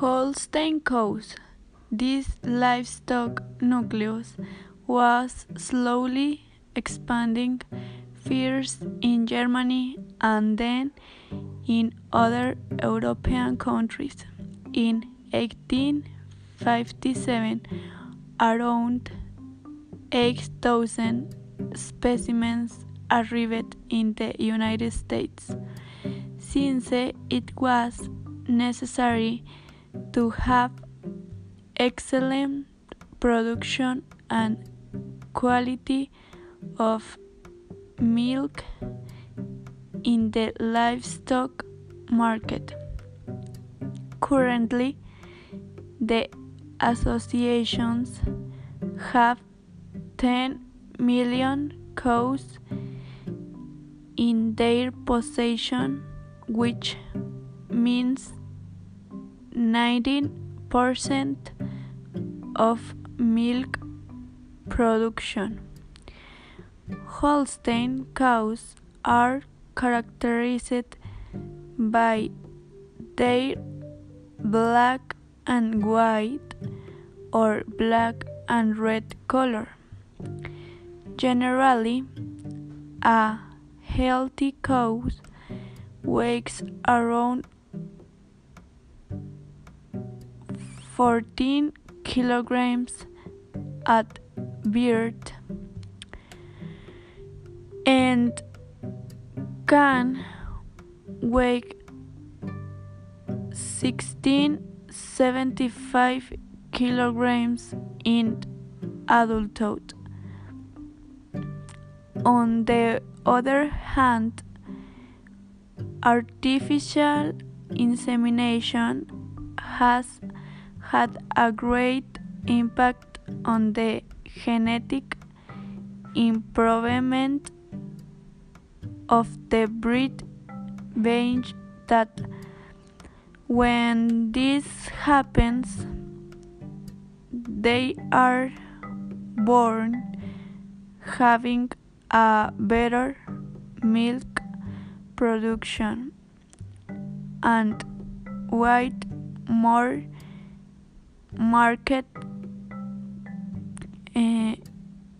Holstein cows. This livestock nucleus was slowly expanding first in Germany and then in other European countries. In 1857, around 8,000 specimens arrived in the United States. Since it was necessary to have excellent production and quality of milk in the livestock market. Currently, the associations have 10 million cows in their possession, which means 19% of milk production. Holstein cows are characterized by their black and white or black and red color. Generally, a healthy cow weighs around 14 kilograms at birth and can weigh 1675 kilograms in adulthood. On the other hand, artificial insemination has had a great impact on the genetic improvement of the breed being that when this happens they are born having a better milk production and with more market uh,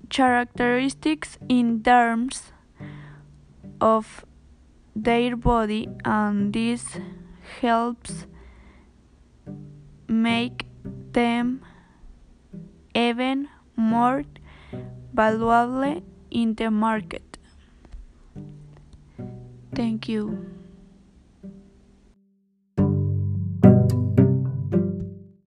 characteristics in terms of their body and this helps make them even more valuable in the market. Thank you.